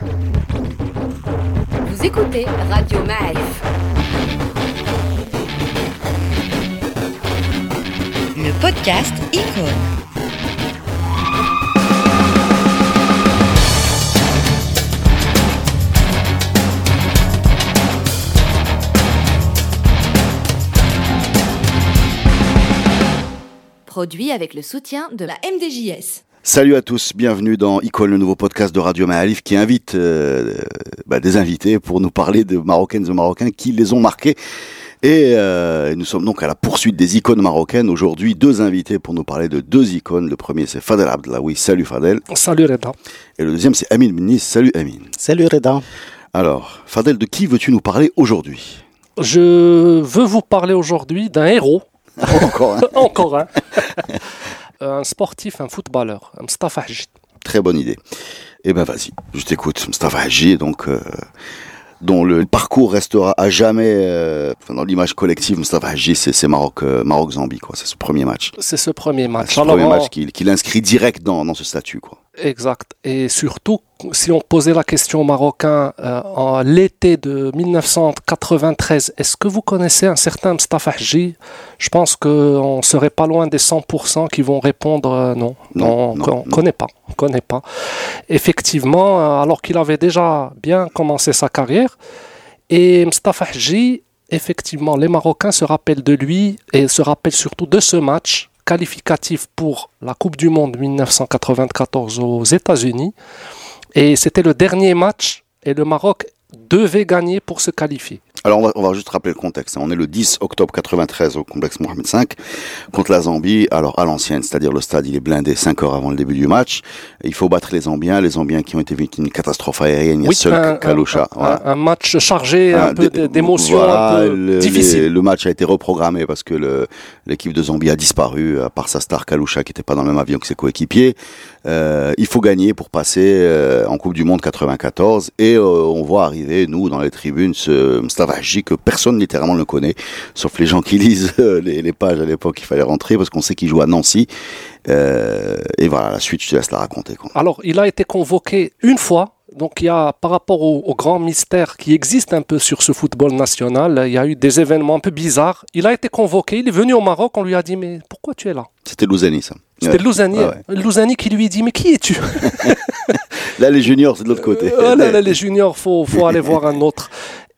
Vous écoutez Radio Maïf. Le podcast Icône. Produit avec le soutien de la MDJS. Salut à tous, bienvenue dans Icône, le nouveau podcast de Radio Maalif qui invite euh, bah, des invités pour nous parler de Marocaines et Marocains qui les ont marqués. Et euh, nous sommes donc à la poursuite des icônes marocaines. Aujourd'hui, deux invités pour nous parler de deux icônes. Le premier, c'est Fadel Abdelawi. Salut Fadel. Salut Reda. Et le deuxième, c'est Amin Benis. Salut Amin. Salut Reda. Alors, Fadel, de qui veux-tu nous parler aujourd'hui? Je veux vous parler aujourd'hui d'un héros. Encore un. Encore un. un sportif, un footballeur, un Mustafa. Très bonne idée. Eh ben vas-y, je t'écoute. Mustafa Hadji, donc... Euh, dont le parcours restera à jamais euh, dans l'image collective. Mustafa Hadji, c'est Maroc, euh, Maroc-Zambie, quoi. C'est ce premier match. C'est ce premier match. C'est le premier match qu'il qu'il inscrit direct dans, dans ce statut, quoi. Exact. Et surtout, si on posait la question aux Marocains euh, en l'été de 1993, est-ce que vous connaissez un certain Mustafa Je pense qu'on serait pas loin des 100% qui vont répondre euh, non. Non, on non, on non. connaît pas. On connaît pas. Effectivement, euh, alors qu'il avait déjà bien commencé sa carrière, et Mustafa effectivement, les Marocains se rappellent de lui et se rappellent surtout de ce match qualificatif pour la Coupe du Monde 1994 aux États-Unis. Et c'était le dernier match et le Maroc devait gagner pour se qualifier. Alors on va, on va juste rappeler le contexte. hein. On est le 10 octobre 93 au complexe Mohamed V contre la Zambie. Alors à l'ancienne, c'est-à-dire le stade il est blindé 5 heures avant le début du match. Il faut battre les Zambiens, les Zambiens qui ont été victimes d'une catastrophe aérienne. Il y a Oui, seul un, Kaloucha. un- voilà. un- un match chargé un peu d'émotions, voilà, un peu le, difficile. les- le match a été reprogrammé parce que l'équipe de Zambie a disparu, à part sa star Kaloucha qui n'était pas dans le même avion que ses coéquipiers. Euh, il faut gagner pour passer euh, en Coupe du Monde 94 et euh, on voit arriver, nous, dans les tribunes, ce Hadji que personne littéralement ne connaît, sauf les gens qui lisent euh, les, les pages à l'époque, il fallait rentrer parce qu'on sait qu'il joue à Nancy. Et voilà, la suite, je te laisse la raconter. Quoi. Alors, il a été convoqué une fois. Donc, il y a, par rapport au, au grand mystère qui existe un peu sur ce football national, il y a eu des événements un peu bizarres. Il a été convoqué, il est venu au Maroc, on lui a dit, mais pourquoi tu es là? C'était Louzani, ça. C'était Ouais. Louzani, ouais. Louzani qui lui dit, mais qui es-tu? Là, les juniors, c'est de l'autre côté. Euh, là, là, Les juniors, faut, faut aller voir un autre.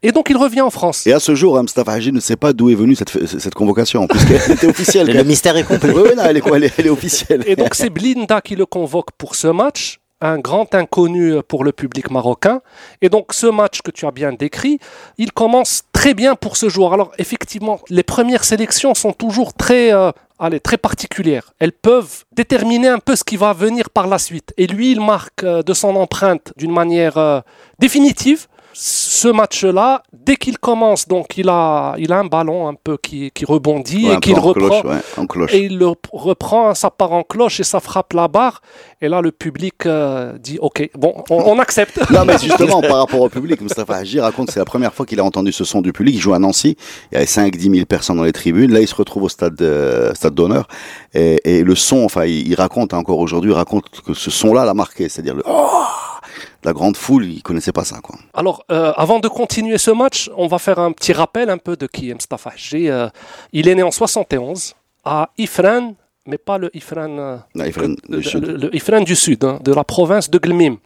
Et donc, il revient en France. Et à ce jour, hein, Mustafa Hadji ne sait pas d'où est venue cette, cette convocation, puisqu'elle était officielle. Le, mystère est complet. Oui, oui, non, elle elle est officielle. Et donc, c'est Blinda qui le convoque pour ce match, un grand inconnu pour le public marocain. Et donc, ce match que tu as bien décrit, il commence très bien pour ce joueur. Alors, effectivement, les premières sélections sont toujours très, euh, allez, très particulières. Elles peuvent déterminer un peu ce qui va venir par la suite. Et lui, il marque euh, de son empreinte d'une manière euh, définitive. Ce match-là, dès qu'il commence, donc il a, il a un ballon un peu qui, qui rebondit Ouais, et qu'il en reprend. cloche, ouais, en cloche. Et il le reprend, ça part en cloche et ça frappe la barre. Et là, le public euh, dit OK, bon, on, on accepte. Non, mais justement, par rapport au public, Mustafa Hadji raconte que c'est la première fois qu'il a entendu ce son du public. Il joue à Nancy. Il y avait 5-10 000 personnes dans les tribunes. Là, il se retrouve au stade, euh, stade d'honneur. Et, et le son, enfin, il, il raconte encore aujourd'hui, raconte que ce son-là l'a marqué. C'est-à-dire le oh la grande foule, il connaissait pas ça, quoi. Alors, euh, avant de continuer ce match, on va faire un petit rappel un peu de qui est Mustafa. Euh, il est né en 71 à Ifran, mais pas le Ifran, euh, le- le, sud. le- le Ifran du Sud, hein, de la province de Glmim.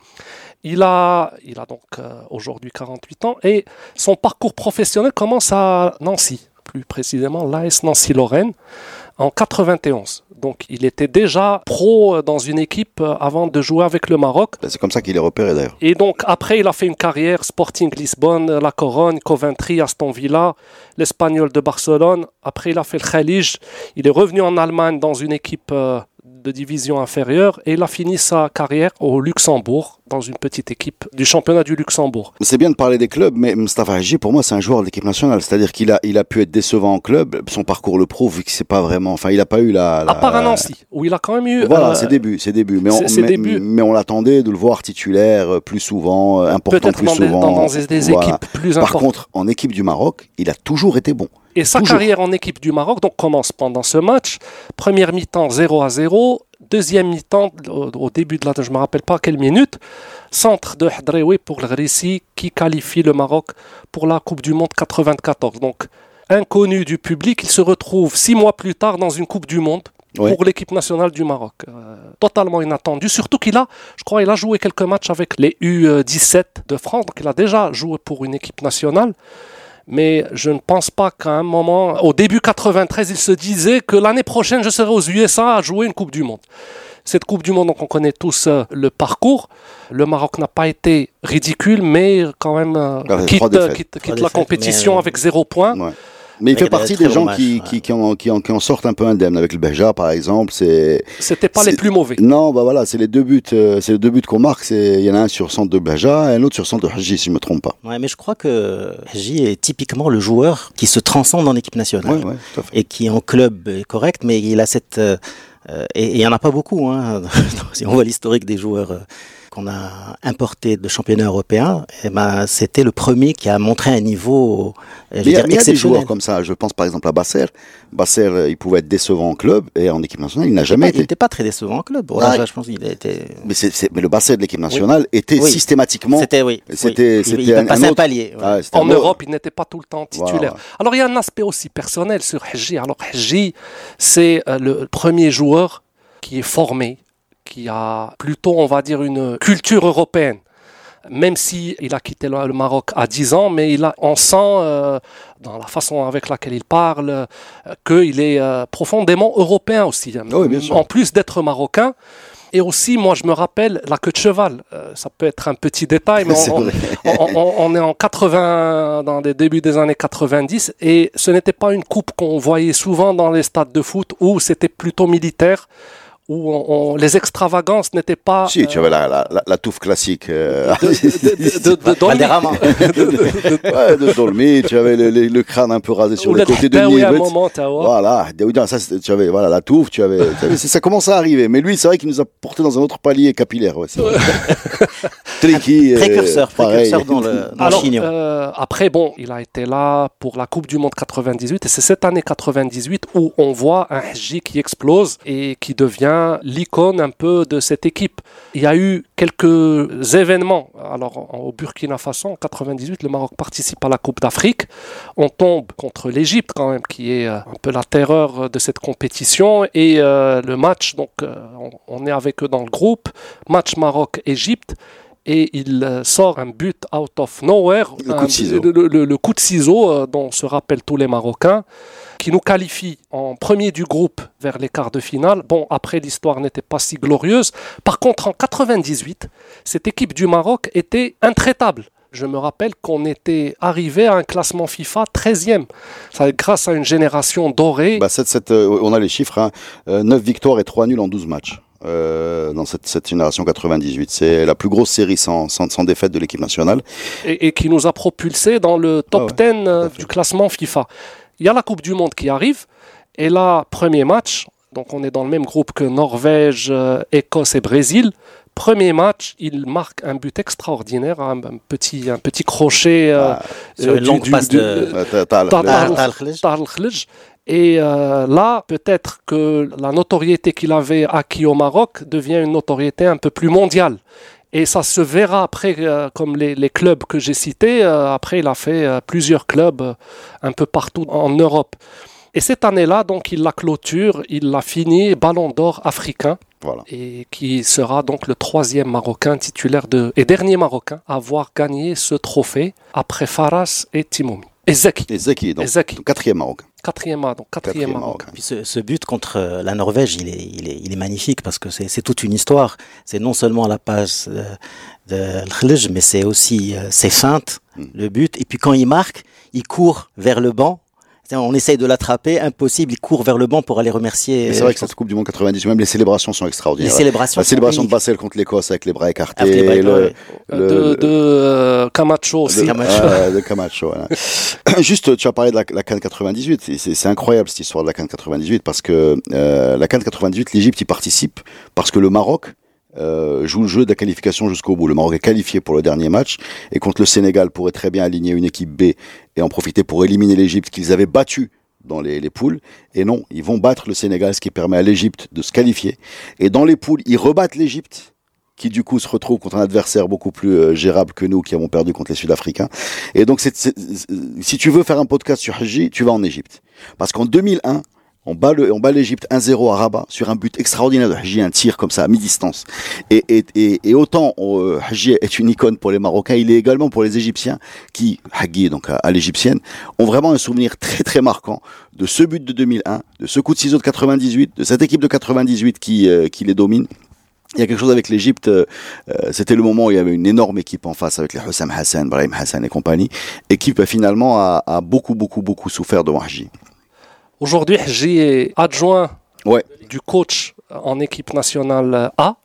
Il a, il a donc euh, aujourd'hui 48 ans et son parcours professionnel commence à Nancy, plus précisément l'AS Nancy-Lorraine, en 91. Donc il était déjà pro euh, dans une équipe euh, avant de jouer avec le Maroc. Ben, C'est comme ça qu'il est repéré, d'ailleurs. Et donc après, il a fait une carrière Sporting Lisbonne, La Corogne, Coventry, Aston Villa, l'Espagnol de Barcelone. Après, il a fait le Khalij. Il est revenu en Allemagne dans une équipe euh, de division inférieure et il a fini sa carrière au Luxembourg, dans une petite équipe du championnat du Luxembourg. C'est bien de parler des clubs, mais Mustafa Hadji, pour moi, c'est un joueur de l'équipe nationale. C'est-à-dire qu'il a, il a pu être décevant en club. Son parcours le prouve, vu que c'est pas vraiment, enfin, il a pas eu la, la- À part à Nancy, où il a quand même eu... Voilà, euh, ses débuts, ses débuts. Mais on, mais, on l'attendait de le voir titulaire euh, plus souvent, euh, important plus dans souvent. dans, dans des- des Voilà. équipes plus Par importantes. contre, en équipe du Maroc, il a toujours été bon. Et sa Toujours. carrière en équipe du Maroc donc, commence pendant ce match. Première mi-temps 0 à 0. deuxième mi-temps, au, au début de la, je me rappelle pas quelle minute, centre de Hadrewi pour le Grissi qui qualifie le Maroc pour la Coupe du Monde 94. Donc, inconnu du public, il se retrouve six mois plus tard dans une Coupe du Monde pour l'équipe nationale du Maroc. Euh, totalement inattendu. Surtout qu'il a, je crois, il a joué quelques matchs avec les U17 de France, donc il a déjà joué pour une équipe nationale. Mais je ne pense pas qu'à un moment, au début 93, il se disait que l'année prochaine, je serai aux USA à jouer une Coupe du Monde. Cette Coupe du Monde, donc on connaît tous euh, le parcours. Le Maroc n'a pas été ridicule, mais quand même euh, quitte, la défaites, compétition mais, euh, avec zéro point. Ouais. Mais il fait des partie des gens qui, qui, qui, en, qui, en, qui en sortent un peu indemnes. Avec le Beja, par exemple, c'est. C'était pas les plus mauvais. Non, bah voilà, c'est les deux buts, euh, c'est les deux buts qu'on marque. C'est, il y en a un sur centre de Beja et un autre sur centre de Haji, si je me trompe pas. Ouais, mais je crois que J est typiquement le joueur qui se transcende en équipe nationale. Ouais, ouais, tout à fait. et qui en club est correct, mais il a cette euh, euh, et et il y en a pas beaucoup. Hein. si on voit l'historique des joueurs euh, qu'on a importés de championnats européens, eh ben c'était le premier qui a montré un niveau euh, je Mais il dire, mais il y a des joueurs comme ça. Je pense par exemple à Basser. Basser, euh, il pouvait être décevant en club et en équipe nationale, il n'a jamais il été. n'était pas très décevant en club. Ouais. Voilà, je pense qu'il a été. Mais, le Basser de l'équipe nationale était Oui. systématiquement. C'était oui. C'était- oui. Il- c'était il, un- a passé un un, autre- palier. ouais. Ah, En un autre- Europe, il n'était pas tout le temps titulaire. Voilà. Alors il y a un aspect aussi personnel sur Haji. Alors Haji, c'est euh, le premier joueur qui est formé, qui a plutôt, on va dire, une culture européenne. Même si il a quitté le Maroc à 10 ans, mais il a, on sent euh, dans la façon avec laquelle il parle euh, qu'il est euh, profondément européen aussi. hein. Oui, bien sûr. En plus d'être marocain. Et aussi, moi, je me rappelle la queue de cheval. Euh, ça peut être un petit détail, mais on- on est en 80, dans les débuts des années 90, et ce n'était pas une coupe qu'on voyait souvent dans les stades de foot, où c'était plutôt militaire, où on- on- les extravagances n'étaient pas... Si, tu avais la, la, la, la touffe classique. euh, de, de, de, de ouais, de Dolmy, tu avais le, le- le crâne un peu rasé sur Ou le le côté de vois. Voilà, ça, tu avais voilà la touffe, tu avais, tu avais- ça commençait à arriver. Mais lui, c'est vrai qu'il nous a porté dans un autre palier capillaire. Ouais. Tricky, euh, Précurseur, pareil. précurseur dans le, dans le Alors, chignon. euh, après, bon, il a été là pour la Coupe du Monde 98 et c'est cette année 98 où on voit un Haji qui explose et qui devient l'icône un peu de cette équipe. Il y a eu quelques événements. Alors, au Burkina Faso, en 98, le Maroc participe à la Coupe d'Afrique. On tombe contre l'Égypte quand même, qui est euh, un peu la terreur de cette compétition. Et euh, le match, donc, euh, on, on est avec eux dans le groupe. Match Maroc-Égypte et il sort un but out of nowhere, Le coup de ciseau. le, le- le coup de ciseau euh, dont se rappellent tous les Marocains, qui nous qualifie en premier du groupe vers les quarts de finale. Bon, après l'histoire n'était pas si glorieuse. Par contre, en 98, cette équipe du Maroc était intraitable. Je me rappelle qu'on était arrivé à un classement FIFA 13e, Ça, grâce à une génération dorée. Bah, euh, on a les chiffres, hein. Euh, 9 victoires et 3 nuls en 12 matchs. Euh, dans cette, cette génération 98. C'est la plus grosse série sans, sans, sans défaite de l'équipe nationale. et, et qui nous a propulsé dans le top Ah ouais, 10 euh, tout à fait. du classement FIFA. Il y a la Coupe du Monde qui arrive, et là, premier match, donc on est dans le même groupe que Norvège, euh, Écosse et Brésil. Premier match, il marque un but extraordinaire, un, un petit, un petit crochet euh, Ah, sur euh, une longue passe de- Euh, t'as- Et euh, là, peut-être que la notoriété qu'il avait acquis au Maroc devient une notoriété un peu plus mondiale. Et ça se verra après, euh, comme les, les clubs que j'ai cités. euh, après, il a fait euh, plusieurs clubs euh, un peu partout en Europe. Et cette année-là, donc, il la clôture, il l'a fini Ballon d'Or africain Voilà. et qui sera donc le troisième Marocain titulaire de, et dernier Marocain à avoir gagné ce trophée après Faras et Timoumi. Et Zeki, donc, Et quatrième Marocain. Quatrième, donc quatrième. Puis ce, ce but contre euh, la Norvège, il est, il est, il est magnifique parce que c'est c'est toute une histoire. C'est non seulement la passe euh, de Khlej, mais c'est aussi euh, ses feintes, Mm. le but. Et puis quand il marque, il court vers le banc. On essaye de l'attraper, impossible, il court vers le banc pour aller remercier. C'est euh, vrai que cette Coupe du Monde 98, même les célébrations sont les extraordinaires. célébrations. La célébration de. Bassel contre l'Écosse avec les bras écartés. Avec les bras le- écartés. le- de, de euh, Camacho aussi. de Camacho. Ouais, de Camacho, voilà. Juste, tu as parlé de la, la CAN 98. et C'est c'est incroyable cette histoire de la CAN 98 parce que euh, la CAN 98, l'Égypte y participe parce que le Maroc euh, joue le jeu de la qualification jusqu'au bout. Le Maroc est qualifié pour le dernier match et contre le Sénégal pourrait très bien aligner une équipe B et en profiter pour éliminer l'Égypte qu'ils avaient battu dans les, les poules. Et non, ils vont battre le Sénégal, ce qui permet à l'Égypte de se qualifier. Et dans les poules, ils rebattent l'Égypte qui du coup se retrouve contre un adversaire beaucoup plus euh, gérable que nous qui avons perdu contre les Sud-Africains. Et donc, si tu veux faire un podcast sur Haji, tu vas en Égypte. Parce qu'en 2001, on bat, le, on bat l'Égypte 1-0 à Rabat sur un but extraordinaire de Haji, un tir comme ça à mi-distance. Et, et, et, et autant euh, Haji est une icône pour les Marocains, il est également pour les Égyptiens qui, Hagi donc à, à l'égyptienne, ont vraiment un souvenir très très marquant de ce but de 2001, de ce coup de ciseau de 98, de cette équipe de 98 qui, euh, qui les domine. Il y a quelque chose avec l'Égypte. euh, euh, C'était le moment où il y avait une énorme équipe en face avec les Hussam Hassan, Brahim Hassan et compagnie. Équipe finalement a, a beaucoup beaucoup beaucoup souffert de Wahji. Aujourd'hui, est adjoint Ouais. du coach en équipe nationale A.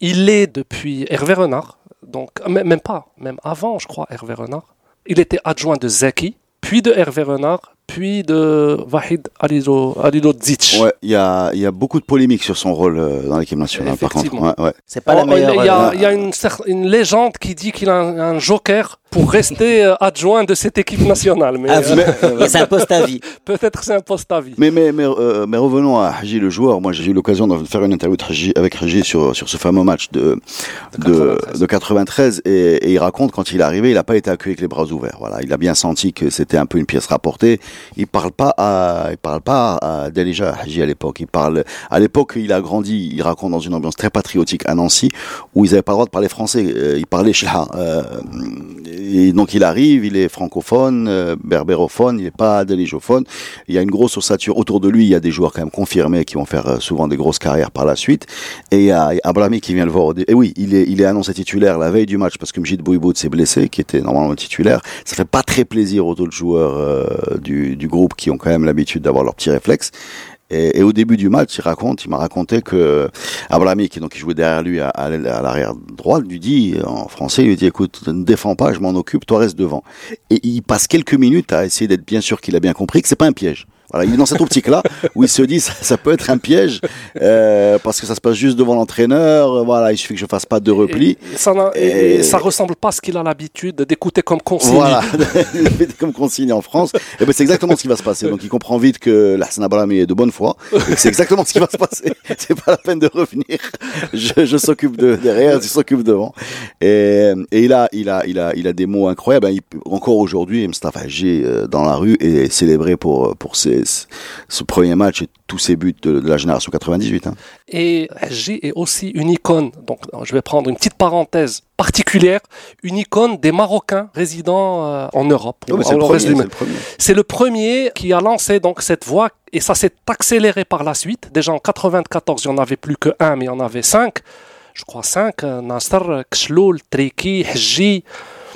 Il est depuis Hervé Renard, donc même pas, même avant, je crois, Hervé Renard. Il était adjoint de Zaki, puis de Hervé Renard, puis de Wahid Alido, Alidodzic. Ouais, il y a, il y a beaucoup de polémiques sur son rôle euh, dans l'équipe nationale. Par contre, Effectivement. ouais, ouais. C'est pas Oh, la meilleure. il y a, euh, il y a une, légende qui dit qu'il a un, un joker pour rester euh, adjoint de cette équipe nationale. Mais à euh, vie. Et c'est un poste à vie. peut-être c'est un poste à vie. Mais, mais, mais, euh, mais revenons à Haji le joueur. Moi, j'ai eu l'occasion de faire une interview avec Haji sur, sur ce fameux match de, de, 93. de 93 et, et il raconte quand il est arrivé, il n'a pas été accueilli avec les bras ouverts. Voilà, il a bien senti que c'était un peu une pièce rapportée. Il parle pas à, il parle pas à Delija Haji à l'époque. Il parle, à l'époque, il a grandi, il raconte dans une ambiance très patriotique à Nancy où ils n'avaient pas le droit de parler français. Euh, il parlait. Euh, et donc il arrive, il est francophone, euh, berbérophone, il n'est pas delijophone. Il y a une grosse ossature autour de lui. Il y a des joueurs quand même confirmés qui vont faire euh, souvent des grosses carrières par la suite. Et il y a Abrami qui vient le voir. Et oui, il est, il est annoncé titulaire la veille du match parce que Mjid Bouiboud s'est blessé, qui était normalement titulaire. Ça fait pas très plaisir aux autres joueurs euh, du, du groupe qui ont quand même l'habitude d'avoir leurs petits réflexes. Et, au début du match, il raconte, il m'a raconté que Abrami, qui donc qui jouait derrière lui à, à l'arrière droit, lui dit en français, il lui dit écoute, ne défends pas, je m'en occupe, toi reste devant. Et il passe quelques minutes à essayer d'être bien sûr qu'il a bien compris que c'est pas un piège. Voilà, il est dans cette optique-là où il se dit ça, ça peut être un piège euh, parce que ça se passe juste devant l'entraîneur. Voilà, il suffit que je fasse pas de repli. Et ça, Et- ça ressemble pas à ce qu'il a l'habitude d'écouter comme consigne. Voilà, comme consigne en France. Et ben c'est exactement ce qui va se passer. Donc il comprend vite que l'Hassan Abrami est de bonne foi. C'est exactement ce qui va se passer. C'est pas la peine de revenir. Je, je s'occupe de derrière, je s'occupe devant. Et, et il a, il a, il a, il a des mots incroyables. Il- encore aujourd'hui, Mustafa Hadji euh, dans la rue est célébré pour pour ses, ce premier match et tous ses buts de, de la génération 98. Hein. Et Haji est aussi une icône, donc je vais prendre une petite parenthèse particulière, une icône des Marocains résidant euh, en Europe. Oh, ou c'est le premier, le le qui a lancé donc cette voie et ça s'est accéléré par la suite. Déjà en 94, il n'y en avait plus que un, mais il y en avait cinq. Je crois cinq. euh, Nasser, Kshloul, Triki, Haji.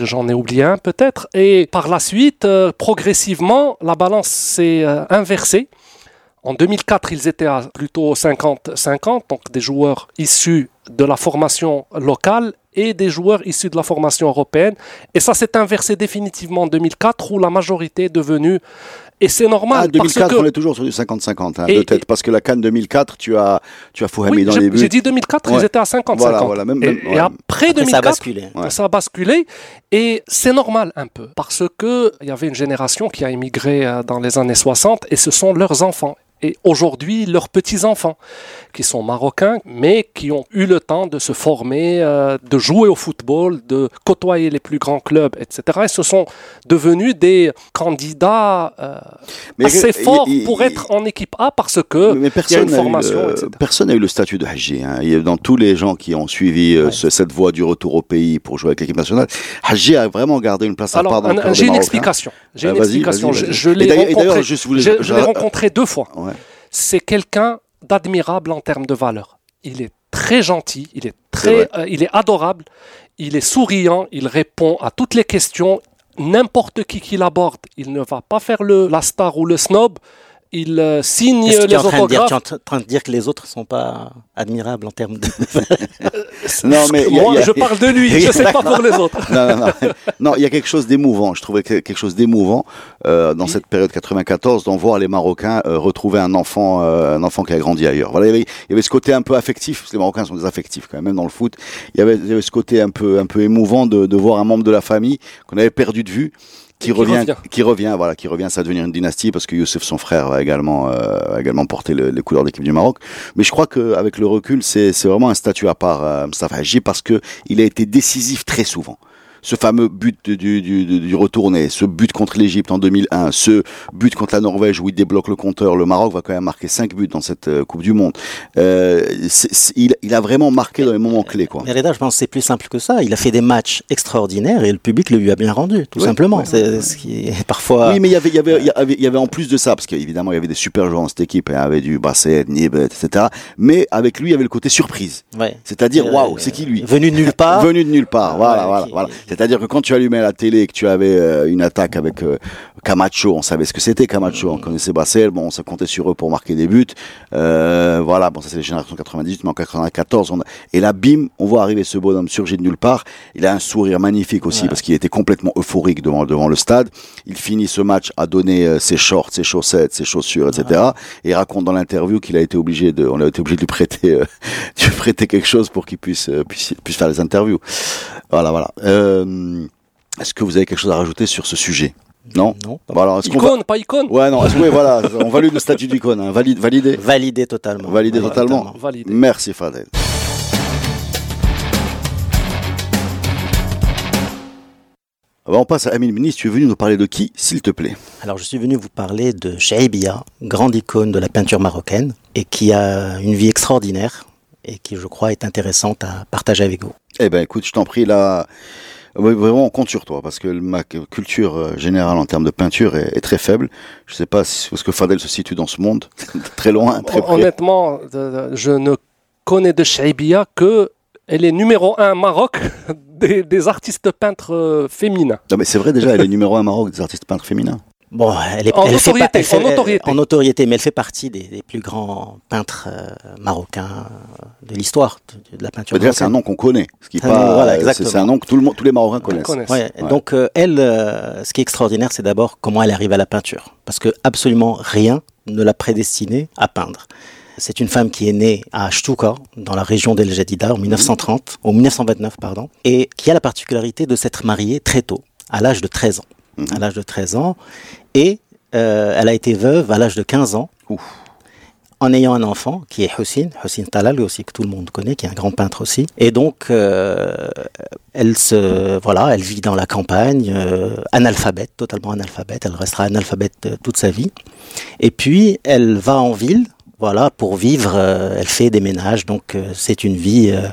J'en ai oublié un peut-être. Et par la suite, euh, progressivement, la balance s'est euh, inversée. En 2004, ils étaient à plutôt 50-50, donc des joueurs issus de la formation locale et des joueurs issus de la formation européenne. Et ça s'est inversé définitivement en 2004 où la majorité est devenue... Et c'est normal Ah, 2004, parce que... on est toujours sur du 50-50 hein, Et- de tête, et- parce que la Cannes 2004, tu as, tu as Fouhami Oui, dans j'ai- les buts. j'ai dit 2004, Ouais. ils étaient à 50-50. Voilà, voilà, même- et, même- et ouais. après, Après, 2004, ça a basculé. Ouais. ça a basculé et c'est normal un peu parce que il y avait une génération qui a émigré euh, dans les années 60 et ce sont leurs enfants et aujourd'hui leurs petits-enfants qui sont marocains mais qui ont eu le temps de se former, euh, de jouer au football, de côtoyer les plus grands clubs, etc. Et ce sont devenus des candidats euh, Mais assez forts pour être en équipe A parce que Mais il y a personne une n'a eu, le- etc. personne n'a eu le statut de Haji. Hein. Y Dans tous les gens qui ont suivi euh, Ouais. ce- cette voie du retour au pays pour jouer avec l'équipe nationale, Haji a vraiment gardé une place à part dans le j'ai une Marocains. explication. J'ai Euh, une explication. Je, l'ai rencontré. je je- deux fois. Ouais. C'est quelqu'un d'admirable en termes de valeur. Il est très gentil, il est C'est très, vrai. euh, il est adorable, il est souriant, il répond à toutes les questions. N'importe qui qu'il aborde, il ne va pas faire le la star ou le snob. Il euh, signe Est-ce les es en train de dire, autographes. tu es en train de dire que les autres sont pas admirables en termes de. Non, mais il y a- Moi, il y a- je parle de lui, je ne sais pas pour les autres. non, non, non. non, il y a quelque chose d'émouvant. Je trouvais que- quelque chose d'émouvant euh, dans Oui. cette période 94 d'en voir les Marocains euh, retrouver un enfant, euh, un enfant qui a grandi ailleurs. Voilà, il y avait, il y avait ce côté un peu affectif. parce que Les Marocains sont des affectifs quand même, même dans le foot. Il y avait, il y avait ce côté un peu, un peu émouvant de, de voir un membre de la famille qu'on avait perdu de vue qui, revient, qui revient, voilà, qui revient, ça va devenir une dynastie parce que Youssef, son frère, va également, euh, également porté le, les couleurs de l'équipe du Maroc. Mais je crois qu'avec le recul, c'est vraiment un statut à part, euh, Mustafa Haji, parce que il a été décisif très souvent ce fameux but du, du, du, retourné, ce but contre l'Égypte en 2001, ce but contre la Norvège où il débloque le compteur, le Maroc va quand même marquer 5 buts dans cette euh, Coupe du Monde. Euh, il, il, a vraiment marqué dans les moments clés. Quoi. Mais Reda, je pense que c'est plus simple que ça. Il a fait des matchs extraordinaires et le public le lui a bien rendu, tout simplement. c'est ce qui est parfois. Oui, mais il y avait, il y avait, il y avait, en plus de ça, parce qu'évidemment il y avait des super joueurs dans cette équipe, il y avait du Basset, Nibet, etc. Mais avec lui, il y avait le côté surprise. Ouais. C'est-à-dire, waouh, c'est qui lui? Venu de nulle part. Venu de nulle part. Voilà, voilà, voilà. C'est-à-dire que quand tu allumais la télé et que tu avais euh, une attaque avec euh, Camacho, on savait ce que c'était Camacho, on connaissait Bassel, bon, on se comptait sur eux pour marquer des buts. Euh, voilà, bon, ça c'est les générations 98, mais en 94, on et là, bim, on voit arriver ce bonhomme surgir de nulle part. Il a un sourire magnifique aussi parce qu'il était complètement euphorique devant devant le stade. Il finit ce match à donner ses shorts, ses chaussettes, ses chaussures, etc. Et il raconte dans l'interview qu'il a été obligé de, on a été obligé de lui prêter, de lui prêter quelque chose pour qu'il puisse, puisse, puisse faire les interviews. Voilà, voilà. Euh, est-ce que vous avez quelque chose à rajouter sur ce sujet? Non? Non. Bon, alors, icône, pas icône? Ouais, non. Oui, voilà. On valide le statut d'icône. Hein. Valide, validé. Validé totalement. Validé totalement. totalement. Validé. Merci, Fadel. on passe à Amine Ministre. Tu es venu nous parler de qui, s'il te plaît? Alors, je suis venu vous parler de Shaibia, grande icône de la peinture marocaine et qui a une vie extraordinaire et qui, je crois, est intéressante à partager avec vous. Eh ben, écoute, je t'en prie, là. Vraiment, on compte sur toi parce que ma culture euh, générale en termes de peinture est, est très faible. Je sais pas si, est-ce que Fadel se situe dans ce monde, très loin, très près. Honnêtement, je ne connais de Shaibia que elle est numéro un Maroc des, des artistes peintres euh, féminins. Non, mais c'est vrai déjà, elle est numéro un Maroc des artistes peintres féminins. Bon, elle est en, elle notoriété, fait, elle fait, en notoriété. En notoriété, mais elle fait partie des, des plus grands peintres euh, marocains de l'histoire de, de, la peinture. Déjà, c'est un nom qu'on connaît. Ce qui est Ah, pas, voilà, c'est- exactement. c'est un nom que tout le monde, tous les Marocains connaissent. connaissent. Ouais, Ouais. Donc euh, elle, euh, ce qui est extraordinaire, c'est d'abord comment elle arrive à la peinture, parce que absolument rien ne l'a prédestinée à peindre. C'est une femme qui est née à Shtuka, dans la région d'El Jadida, en 1930, ou 1929, pardon, et qui a la particularité de s'être mariée très tôt, à l'âge de 13 ans. Mhm. À l'âge de 13 ans, et euh, elle a été veuve à l'âge de 15 ans, Ouf. en ayant un enfant qui est Hussein, Hussein Talal aussi que tout le monde connaît, qui est un grand peintre aussi. Et donc euh, elle se voilà, elle vit dans la campagne, euh, analphabète, totalement analphabète. Elle restera analphabète euh, toute sa vie. Et puis elle va en ville. Voilà, pour vivre, euh, elle fait des ménages, donc euh, c'est une vie euh,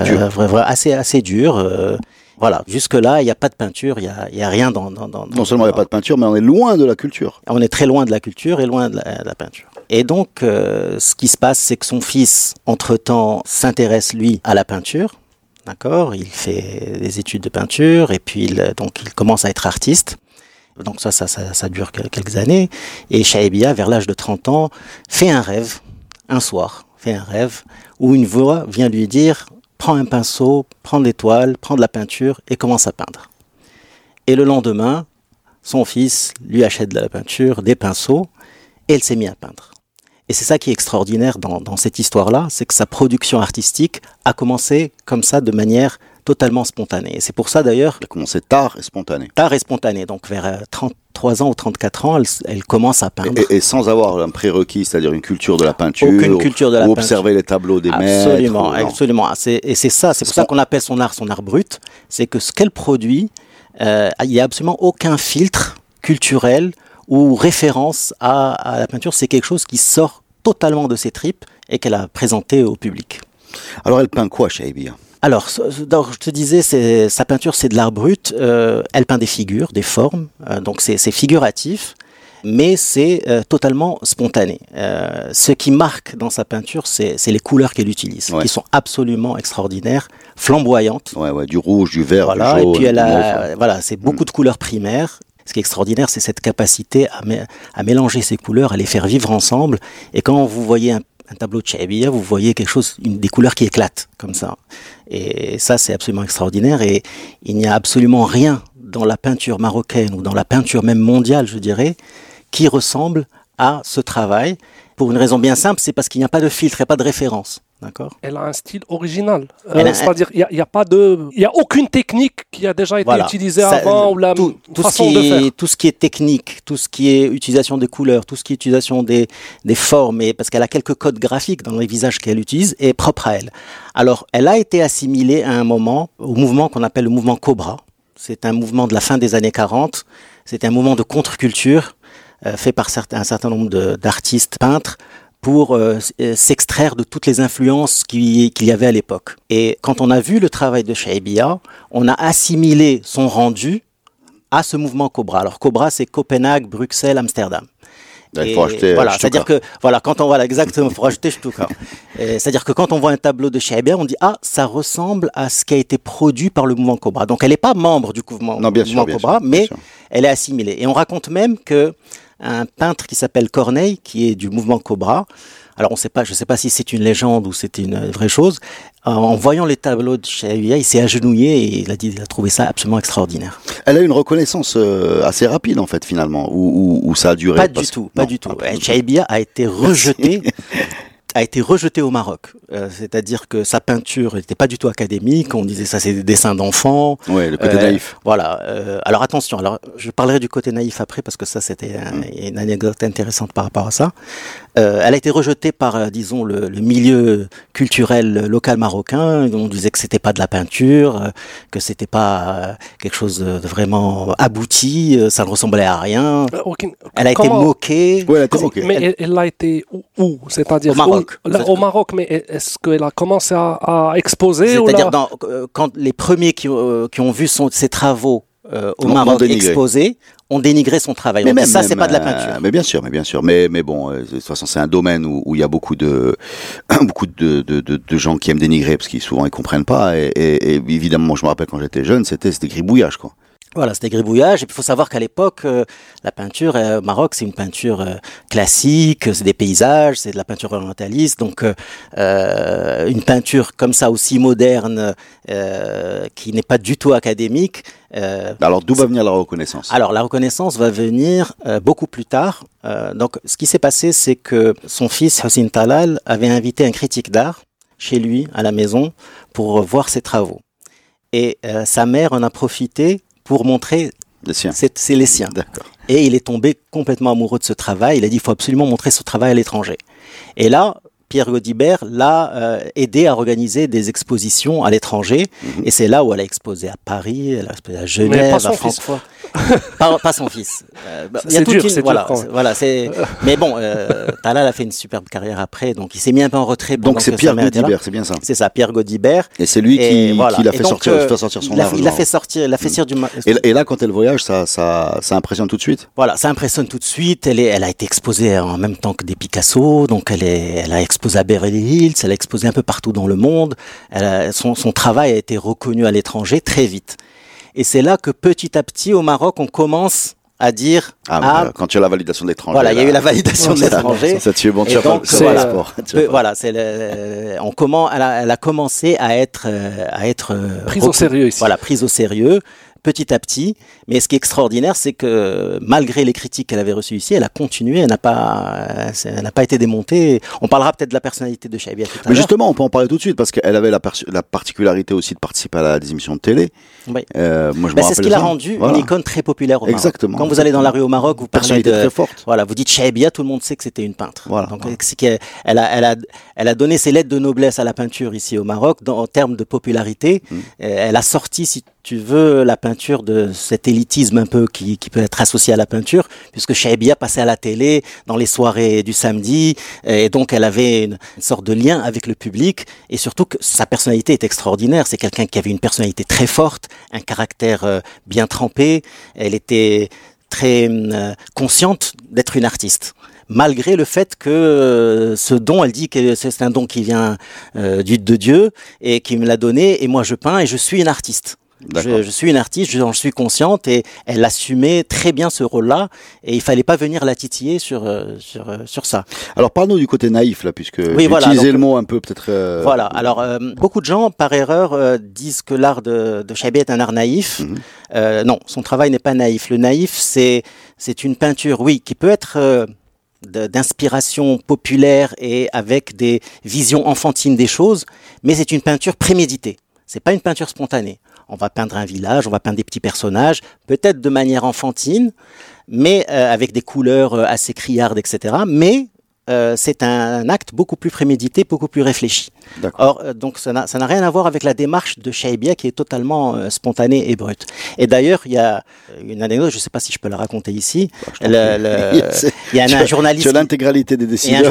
euh, assez assez dure. Voilà, jusque là, il n'y a pas de peinture, il y a, rien dans, dans, dans Non seulement il n'y a pas de peinture, mais on est loin de la culture. on est très loin de la culture et loin de la, de la peinture. Et donc, euh, ce qui se passe, c'est que son fils, entre-temps, s'intéresse, lui, à la peinture. D'accord? Il fait des études de peinture et puis il, donc il commence à être artiste. Donc ça, ça, ça, ça dure quel- quelques années. Et Shaibia, vers l'âge de 30 ans, fait un rêve, un soir, fait un rêve, où une voix vient lui dire, prends un pinceau, prends des toiles, prends de la peinture et commence à peindre. Et le lendemain, son fils lui achète de la peinture, des pinceaux, et elle s'est mise à peindre. Et c'est ça qui est extraordinaire dans, dans cette histoire-là, c'est que sa production artistique a commencé comme ça de manière totalement spontanée. Et c'est pour ça d'ailleurs, Elle a commencé tard et spontané. tard et spontanée, donc vers euh, 33 ans ou 34 ans, elle, commence à peindre. Et, et sans avoir un prérequis, c'est-à-dire une culture de la peinture, Aucune culture de la ou peinture. observer les tableaux des maîtres. Absolument, non. absolument. Ah, Et c'est ça, c'est pour ça qu'on appelle son art son art brut. C'est que ce qu'elle produit, euh, il n'y a absolument aucun filtre culturel ou référence à, à la peinture. C'est quelque chose qui sort totalement de ses tripes et qu'elle a présenté au public. Alors elle peint quoi, Shaibia Alors, donc, je te disais, sa peinture, c'est de l'art brut. Euh, elle peint des figures, des formes, euh, donc c'est, figuratif, mais c'est euh, totalement spontané. Ce qui marque dans sa peinture, c'est, les couleurs qu'elle utilise, Ouais. qui sont absolument extraordinaires, flamboyantes. Ouais, ouais, du rouge, du vert, Voilà, du jaune. et puis elle a, voilà, c'est beaucoup de couleurs primaires. Ce qui est extraordinaire, c'est cette capacité à, à mélanger ces couleurs, à les faire vivre ensemble. Et quand vous voyez un, un tableau de Chaibia, vous voyez quelque chose, une, des couleurs qui éclatent comme ça. Et ça, c'est absolument extraordinaire. Et il n'y a absolument rien dans la peinture marocaine ou dans la peinture même mondiale, je dirais, qui ressemble à ce travail. Pour une raison bien simple, c'est parce qu'il n'y a pas de filtre et pas de référence. D'accord Elle a un style original. Euh, a C'est-à-dire, il n'y a, pas de. Il y a aucune technique qui a déjà été Voilà. utilisée Ça- avant ou la tout, tout ce façon qui de faire. est, tout ce qui est technique, tout ce qui est utilisation des couleurs, tout ce qui est utilisation des, des formes, et parce qu'elle a quelques codes graphiques dans les visages qu'elle utilise, est propre à elle. Alors, elle a été assimilée à un moment au mouvement qu'on appelle le mouvement Cobra. C'est un mouvement de la fin des années 40. C'est un mouvement de contre-culture euh, fait par un certain nombre de- d'artistes peintres pour euh, euh, s'extraire de toutes les influences qui- qu'il y avait à l'époque. Et quand on a vu le travail de Shaibia, on a assimilé son rendu à ce mouvement Cobra. Alors Cobra, c'est Copenhague, Bruxelles, Amsterdam. Là, il faut acheter. voilà, euh, c'est-à-dire Stuka. que voilà, quand on voilà exactement, faut Stuka. Et C'est-à-dire que quand on voit un tableau de Shaibia, on dit ah, ça ressemble à ce qui a été produit par le mouvement Cobra. Donc elle n'est pas membre du mouvement, Non, bien mouvement sûr, bien Cobra, sûr, bien mais sûr. elle est assimilée. Et on raconte même que un peintre qui s'appelle Corneille, qui est du mouvement Cobra, alors on sait pas, je ne sais pas si c'est une légende ou c'était une vraie chose, en voyant les tableaux de Shaibia, il s'est agenouillé et il a dit, il a trouvé ça absolument extraordinaire. Elle a eu une reconnaissance euh, assez rapide en fait finalement, où, où- où ça a duré. Pas du tout, pas Non, du tout. ah, pas. Chaibia a été rejeté, a été rejeté au Maroc. Euh, C'est-à-dire que sa peinture n'était pas du tout académique. On disait ça, c'est des dessins d'enfants. Ouais, le côté Euh, naïf. Voilà. euh, alors attention. Alors je parlerai du côté naïf après parce que ça c'était un- Mm. une anecdote intéressante par rapport à ça. Euh, elle a été rejetée par, euh, disons, le, le milieu culturel local marocain. On disait que c'était pas de la peinture, euh, que c'était pas quelque chose de, vraiment abouti. Ça ne ressemblait à rien. Elle a été moquée. Ouais, elle a été moquée. Mais Elle- elle, a été où, où? C'est-à-dire Au Maroc. où- là, C'est- au Maroc, mais est-ce qu'elle a commencé à, à exposer C'est-à-dire là- quand les premiers qui, ont- euh, qui ont vu son, ses travaux euh, au l'ont Maroc dénigré. exposés ont dénigré son travail. On dit, ça, c'est pas de la euh, peinture. mais bien sûr, mais bien sûr. Mais mais bon, euh, de toute façon, c'est un domaine où, où il y a beaucoup de beaucoup de, de, de, de gens qui aiment dénigrer parce qu'ils souvent ils comprennent pas. Et, et, et évidemment, moi, je me rappelle quand j'étais jeune, c'était c'était gribouillage quoi. Voilà, c'était gribouillage. Et puis, il faut savoir qu'à l'époque, euh, la peinture euh, au Maroc, c'est une peinture euh, classique, c'est des paysages, c'est de la peinture orientaliste. Donc, euh, euh, une peinture comme ça, aussi moderne, euh, qui n'est pas du tout académique. euh, Alors d'où va venir la reconnaissance? Alors la reconnaissance va venir euh, beaucoup plus tard. Euh, donc ce qui s'est passé, c'est que son fils Hossein Talal avait invité un critique d'art chez lui à la maison pour voir ses travaux. Et euh, sa mère en a profité pour montrer siens. c'est c'est les siens. D'accord. Et il est tombé complètement amoureux de ce travail. Il a dit il faut absolument montrer ce travail à l'étranger. Et là, Pierre Godibert l'a euh, aidé à organiser des expositions à l'étranger. Mhm. Et c'est là où elle a exposé à Paris, elle a exposé à Genève, à. Francfort. pas, pas son fils. Euh, bah, il y a C'est dur, une- c'est dur voilà, voilà. Mais bon, euh, Talal a fait une superbe carrière après, donc il s'est mis un peu en retrait. Donc c'est Pierre. Gaudibert, c'est bien ça. C'est ça, Pierre Godibert. Et c'est lui Et qui, voilà. qui l'a Et fait sortir, euh, fait sortir son il a, argent. il a fait sortir, il a fait sortir du. ma- Et, et là, quand elle voyage, ça, ça, ça impressionne tout de suite. Voilà, ça impressionne tout de suite. Elle, est, elle a été exposée en même temps que des Picasso, donc elle, est, elle a exposé à Beverly Hills, elle a exposé un peu partout dans le monde. Elle a- son, son travail a été reconnu à l'étranger très vite. Et c'est là que petit à petit, au Maroc, on commence à dire Ah, ah, mais, quand tu as la validation de l'étranger. voilà, il y a eu la validation de l'étranger. Ça, ça, tu es bon, tu as donc, le voilà, sport. Peu- voilà, c'est le, on commence, elle a, elle a commencé à être, euh, à être euh, Prise au sérieux ici. Voilà, prise au sérieux, petit à petit. Mais ce qui est extraordinaire, c'est que malgré les critiques qu'elle avait reçues ici, elle a continué, elle n'a pas, euh, elle n'a pas été démontée. On parlera peut-être de la personnalité de Shaibia tout à Mais justement, on peut en parler tout de suite parce qu'elle avait la, particularité aussi de participer à la- des émissions de télé. Oui. Euh, moi, je Ben, c'est ce qui l'a rendu Voilà. une icône très populaire au Maroc. Exactement. Quand vous allez dans la rue au Maroc, vous parlez de, très forte. Voilà, vous dites Shaibia, tout le monde sait que c'était une peintre. Voilà. Donc, c'est qu'elle- elle a, elle a, elle a donné ses lettres de noblesse à la peinture ici au Maroc dans, en termes de popularité. Mm. Euh, Elle a sorti, si tu veux, la peinture de cet élitisme un peu qui, qui peut être associé à la peinture, puisque Shaibia passait à la télé dans les soirées du samedi, et donc elle avait une, sorte de lien avec le public, et surtout que sa personnalité est extraordinaire. C'est quelqu'un qui avait une personnalité très forte, un caractère euh, bien trempé. Elle était très euh, consciente d'être une artiste. Malgré le fait que euh, ce don, elle dit que c'est un don qui vient de Dieu et qui me l'a donné, et moi je peins et je suis une artiste. Je, je suis une artiste, j'en suis consciente et elle assumait très bien ce rôle-là et il fallait pas venir la titiller sur euh, sur euh, sur ça. Alors, parle-nous du côté naïf, là, puisque Oui, voilà, donc- le mot un peu, peut-être. euh, Voilà. Alors euh, beaucoup de gens par erreur euh, disent que l'art de de Chaibet est un art naïf. Mhm. Non, son travail n'est pas naïf. Le naïf c'est c'est une peinture, oui, qui peut être d'inspiration populaire et avec des visions enfantines des choses, mais c'est une peinture préméditée. C'est pas une peinture spontanée. On va peindre un village, on va peindre des petits personnages, peut-être de manière enfantine, mais euh, avec des couleurs euh, assez criardes, etc. Mais euh, c'est un, acte beaucoup plus prémédité, beaucoup plus réfléchi. Or, euh, donc ça n'a rien à voir avec la démarche de Chaibia qui est totalement euh, spontanée et brute. Et d'ailleurs, il y a euh, une anecdote, je ne sais pas si je peux la raconter ici. Bah, il y a un, journaliste un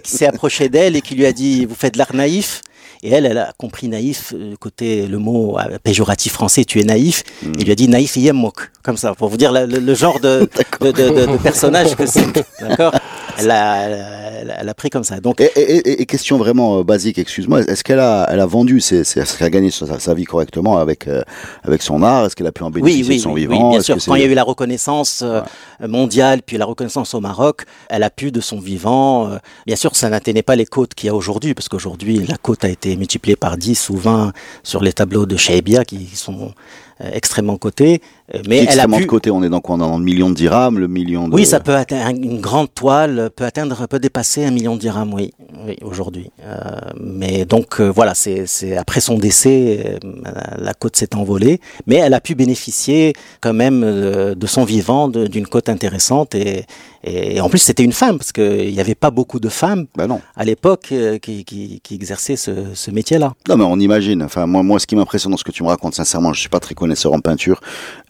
qui s'est approché, d'elle et qui lui a dit vous faites de l'art naïf. Et elle, elle a compris naïf, côté le mot péjoratif français, tu es naïf. Hmm. Il lui a dit naïf yemmok, comme ça, pour vous dire le, le genre de, de, de, de- de personnage que c'est. D'accord? Elle elle, elle a pris comme ça. Donc, Et, et- et- et question vraiment euh, basique, excuse-moi, est-ce qu'elle a, elle a vendu, ses, ses- est-ce qu'elle a gagné sa, sa vie correctement avec, euh, avec son art? Est-ce qu'elle a pu en bénéficier oui, de son oui, vivant? oui, bien sûr. Quand il y a eu la reconnaissance euh, mondiale, puis la reconnaissance au Maroc, elle a pu de son vivant. euh, bien sûr, ça n'atteignait pas les cotes qu'il y a aujourd'hui, parce qu'aujourd'hui, la cote a été multipliée par 10 ou 20 sur les tableaux de Shaibia, qui sont extrêmement cotés. Euh, Mais elle a extrêmement pu... de côté, on est dans quoi On est dans le million de dirhams, le million de... Oui, ça peut atteindre une grande toile, peut atteindre, peut dépasser un million de dirhams, oui, oui aujourd'hui. Euh, mais donc euh, voilà, c'est c'est après son décès, euh, la côte s'est envolée, mais elle a pu bénéficier quand même euh, de son vivant d'une côte intéressante et, et en plus c'était une femme parce qu'il n'y avait pas beaucoup de femmes Bah non. à l'époque euh, qui, qui, qui exerçaient ce, ce métier-là. Non, mais on imagine. Enfin, moi, moi, ce qui m'impressionne dans ce que tu me racontes, sincèrement, je suis pas très connaisseur en peinture.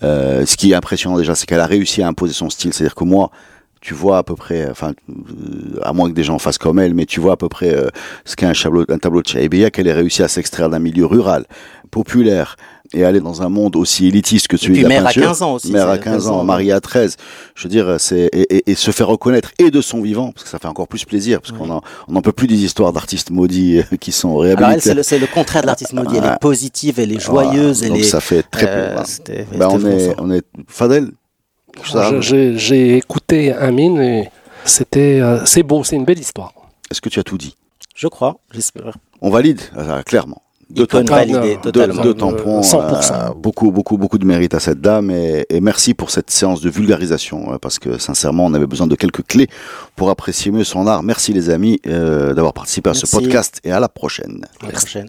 Euh, ce qui est impressionnant déjà, c'est qu'elle a réussi à imposer son style. C'est-à-dire que moi, tu vois à peu près, enfin, euh, à moins que des gens fassent comme elle, mais tu vois à peu près euh, ce qu'est un tableau, un tableau de Chaibia, qu'elle ait réussi à s'extraire d'un milieu rural, populaire, et aller dans un monde aussi élitiste que celui puis de la mère à peinture. 15 ans aussi, Mère à c'est 15 ans, 15 ans. mariée à 13. Je veux dire, c'est et, et- et se faire reconnaître et de son vivant, parce que ça fait encore plus plaisir, parce qu'on en, on n'en peut plus des histoires d'artistes maudits euh, qui sont Alors elle, réhabilités. c'est le, contraire de l'artiste maudit. Elle est positive, elle est joyeuse, Voilà. elle est. ça fait très euh, plaisir. Ben, on est, on est, Fadel. j'ai écouté Amine et c'était, euh, c'est beau, c'est une belle histoire. Est-ce que tu as tout dit? Je crois, j'espère. On valide, euh, clairement. Deux tampons, totalement. deux tampons, 100%. euh, beaucoup, beaucoup, beaucoup de mérite à cette dame et, et merci pour cette séance de vulgarisation euh, parce que sincèrement, on avait besoin de quelques clés pour apprécier mieux son art. Merci les amis euh, d'avoir participé à ce podcast et à la prochaine. À la prochaine.